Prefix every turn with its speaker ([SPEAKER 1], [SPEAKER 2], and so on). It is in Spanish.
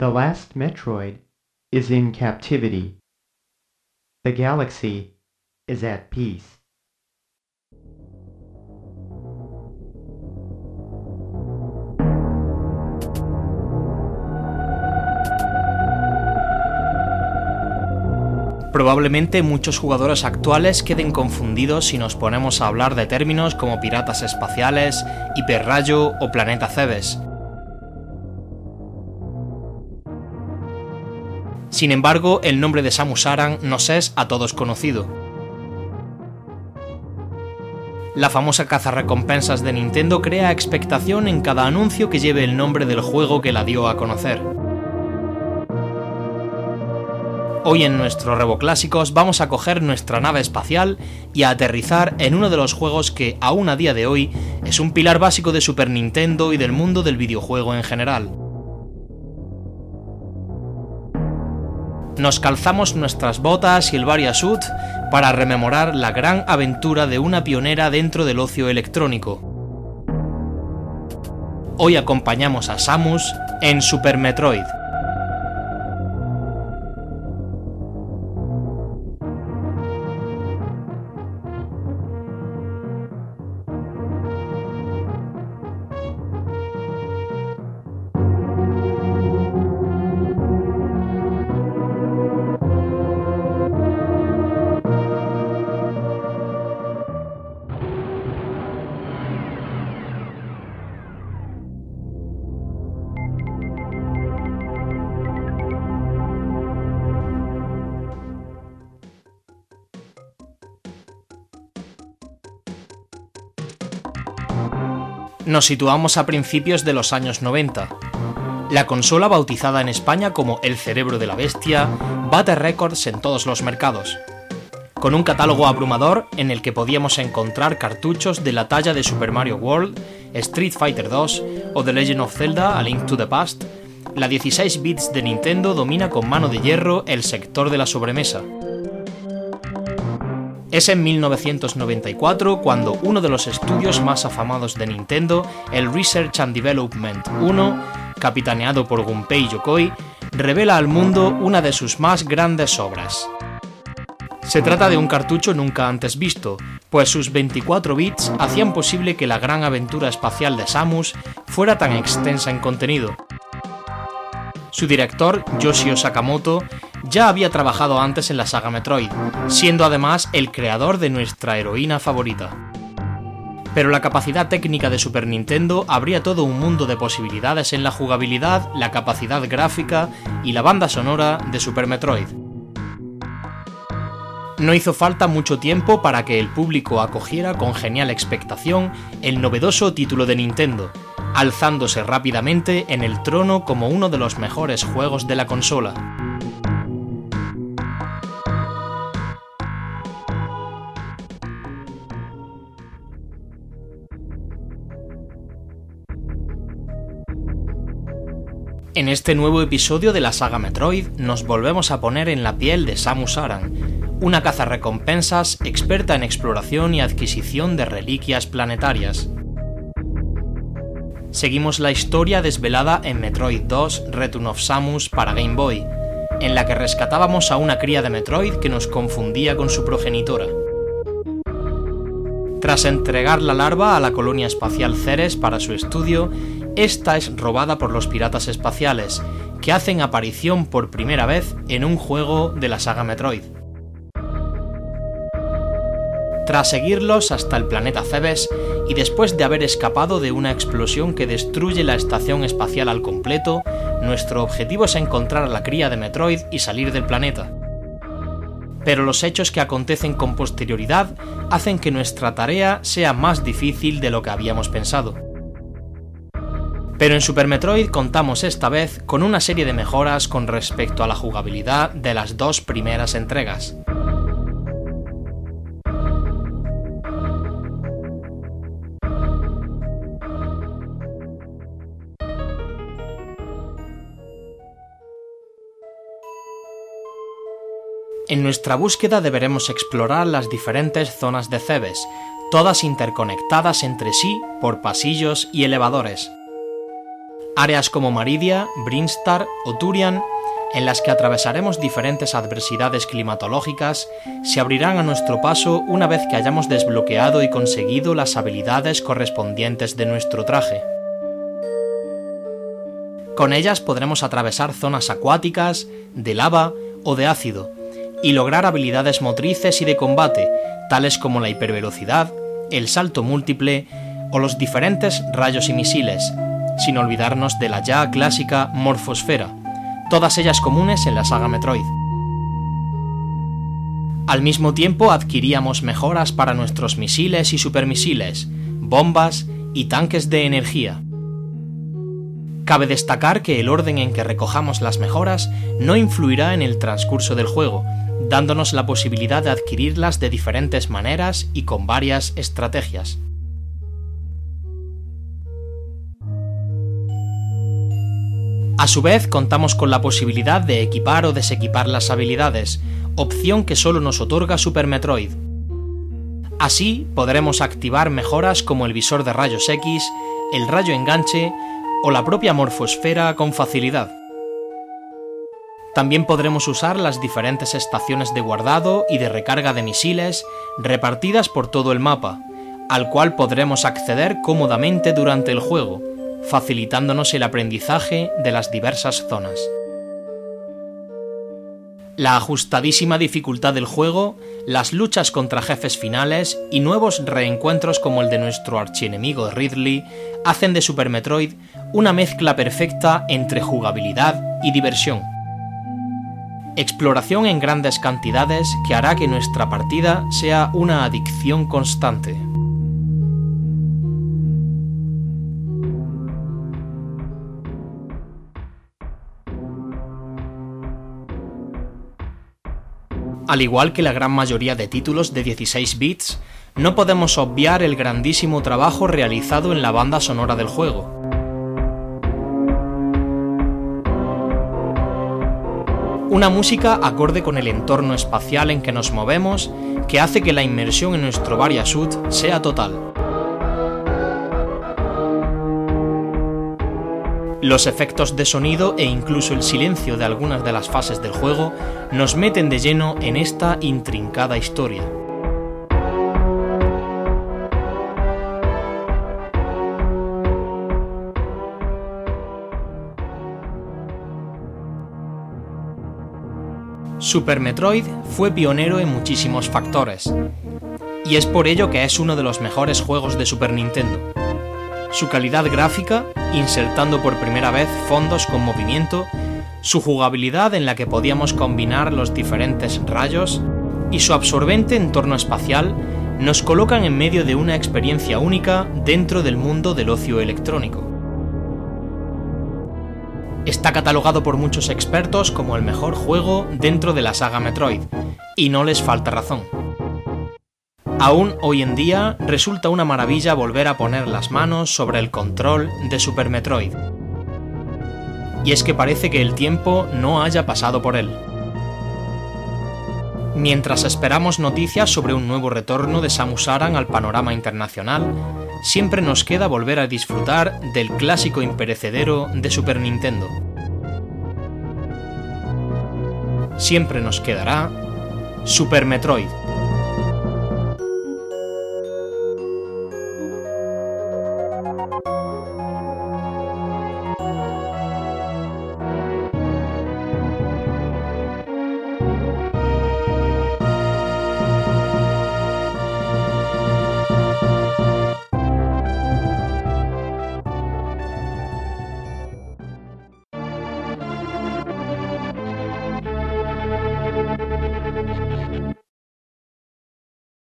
[SPEAKER 1] The last Metroid is in captivity. The galaxy is at peace.
[SPEAKER 2] Probablemente muchos jugadores actuales queden confundidos si nos ponemos a hablar de términos como piratas espaciales, hiperrayo o planeta Cebes. Sin embargo, el nombre de Samus Aran nos es a todos conocido. La famosa caza recompensas de Nintendo crea expectación en cada anuncio que lleve el nombre del juego que la dio a conocer. Hoy en nuestro Revo Clásicos vamos a coger nuestra nave espacial y a aterrizar en uno de los juegos que aún a día de hoy es un pilar básico de Super Nintendo y del mundo del videojuego en general. Nos calzamos nuestras botas y el Varia Suit para rememorar la gran aventura de una pionera dentro del ocio electrónico. Hoy acompañamos a Samus en Super Metroid. Nos situamos a principios de los años 90. La consola, bautizada en España como El Cerebro de la Bestia, bate récords en todos los mercados. Con un catálogo abrumador en el que podíamos encontrar cartuchos de la talla de Super Mario World, Street Fighter 2 o The Legend of Zelda A Link to the Past, la 16 bits de Nintendo domina con mano de hierro el sector de la sobremesa. Es en 1994 cuando uno de los estudios más afamados de Nintendo, el Research and Development 1, capitaneado por Gunpei Yokoi, revela al mundo una de sus más grandes obras. Se trata de un cartucho nunca antes visto, pues sus 24 bits hacían posible que la gran aventura espacial de Samus fuera tan extensa en contenido. Su director, Yoshio Sakamoto, ya había trabajado antes en la saga Metroid, siendo además el creador de nuestra heroína favorita. Pero la capacidad técnica de Super Nintendo abría todo un mundo de posibilidades en la jugabilidad, la capacidad gráfica y la banda sonora de Super Metroid. No hizo falta mucho tiempo para que el público acogiera con genial expectación el novedoso título de Nintendo, alzándose rápidamente en el trono como uno de los mejores juegos de la consola. En este nuevo episodio de la saga Metroid nos volvemos a poner en la piel de Samus Aran, una cazarrecompensas experta en exploración y adquisición de reliquias planetarias. Seguimos la historia desvelada en Metroid 2 Return of Samus para Game Boy, en la que rescatábamos a una cría de Metroid que nos confundía con su progenitora. Tras entregar la larva a la colonia espacial Ceres para su estudio, esta es robada por los piratas espaciales, que hacen aparición por primera vez en un juego de la saga Metroid. Tras seguirlos hasta el planeta Cebes y después de haber escapado de una explosión que destruye la estación espacial al completo, nuestro objetivo es encontrar a la cría de Metroid y salir del planeta. Pero los hechos que acontecen con posterioridad hacen que nuestra tarea sea más difícil de lo que habíamos pensado. Pero en Super Metroid contamos esta vez con una serie de mejoras con respecto a la jugabilidad de las dos primeras entregas. En nuestra búsqueda deberemos explorar las diferentes zonas de Cebes, todas interconectadas entre sí por pasillos y elevadores. Áreas como Maridia, Brinstar o Turian, en las que atravesaremos diferentes adversidades climatológicas, se abrirán a nuestro paso una vez que hayamos desbloqueado y conseguido las habilidades correspondientes de nuestro traje. Con ellas podremos atravesar zonas acuáticas, de lava o de ácido, y lograr habilidades motrices y de combate, tales como la hipervelocidad, el salto múltiple o los diferentes rayos y misiles, sin olvidarnos de la ya clásica morfosfera, todas ellas comunes en la saga Metroid. Al mismo tiempo adquiríamos mejoras para nuestros misiles y supermisiles, bombas y tanques de energía. Cabe destacar que el orden en que recojamos las mejoras no influirá en el transcurso del juego, dándonos la posibilidad de adquirirlas de diferentes maneras y con varias estrategias. A su vez, contamos con la posibilidad de equipar o desequipar las habilidades, opción que solo nos otorga Super Metroid. Así podremos activar mejoras como el visor de rayos X, el rayo enganche o la propia morfosfera con facilidad. También podremos usar las diferentes estaciones de guardado y de recarga de misiles repartidas por todo el mapa, al cual podremos acceder cómodamente durante el juego, facilitándonos el aprendizaje de las diversas zonas. La ajustadísima dificultad del juego, las luchas contra jefes finales y nuevos reencuentros como el de nuestro archienemigo Ridley hacen de Super Metroid una mezcla perfecta entre jugabilidad y diversión. Exploración en grandes cantidades que hará que nuestra partida sea una adicción constante. Al igual que la gran mayoría de títulos de 16 bits, no podemos obviar el grandísimo trabajo realizado en la banda sonora del juego. Una música acorde con el entorno espacial en que nos movemos que hace que la inmersión en nuestro Variasuit sea total. Los efectos de sonido e incluso el silencio de algunas de las fases del juego nos meten de lleno en esta intrincada historia. Super Metroid fue pionero en muchísimos factores, y es por ello que es uno de los mejores juegos de Super Nintendo. Su calidad gráfica insertando por primera vez fondos con movimiento, su jugabilidad en la que podíamos combinar los diferentes rayos y su absorbente entorno espacial nos colocan en medio de una experiencia única dentro del mundo del ocio electrónico. Está catalogado por muchos expertos como el mejor juego dentro de la saga Metroid, y no les falta razón. Aún hoy en día resulta una maravilla volver a poner las manos sobre el control de Super Metroid. Y es que parece que el tiempo no haya pasado por él. Mientras esperamos noticias sobre un nuevo retorno de Samus Aran al panorama internacional, siempre nos queda volver a disfrutar del clásico imperecedero de Super Nintendo. Siempre nos quedará Super Metroid.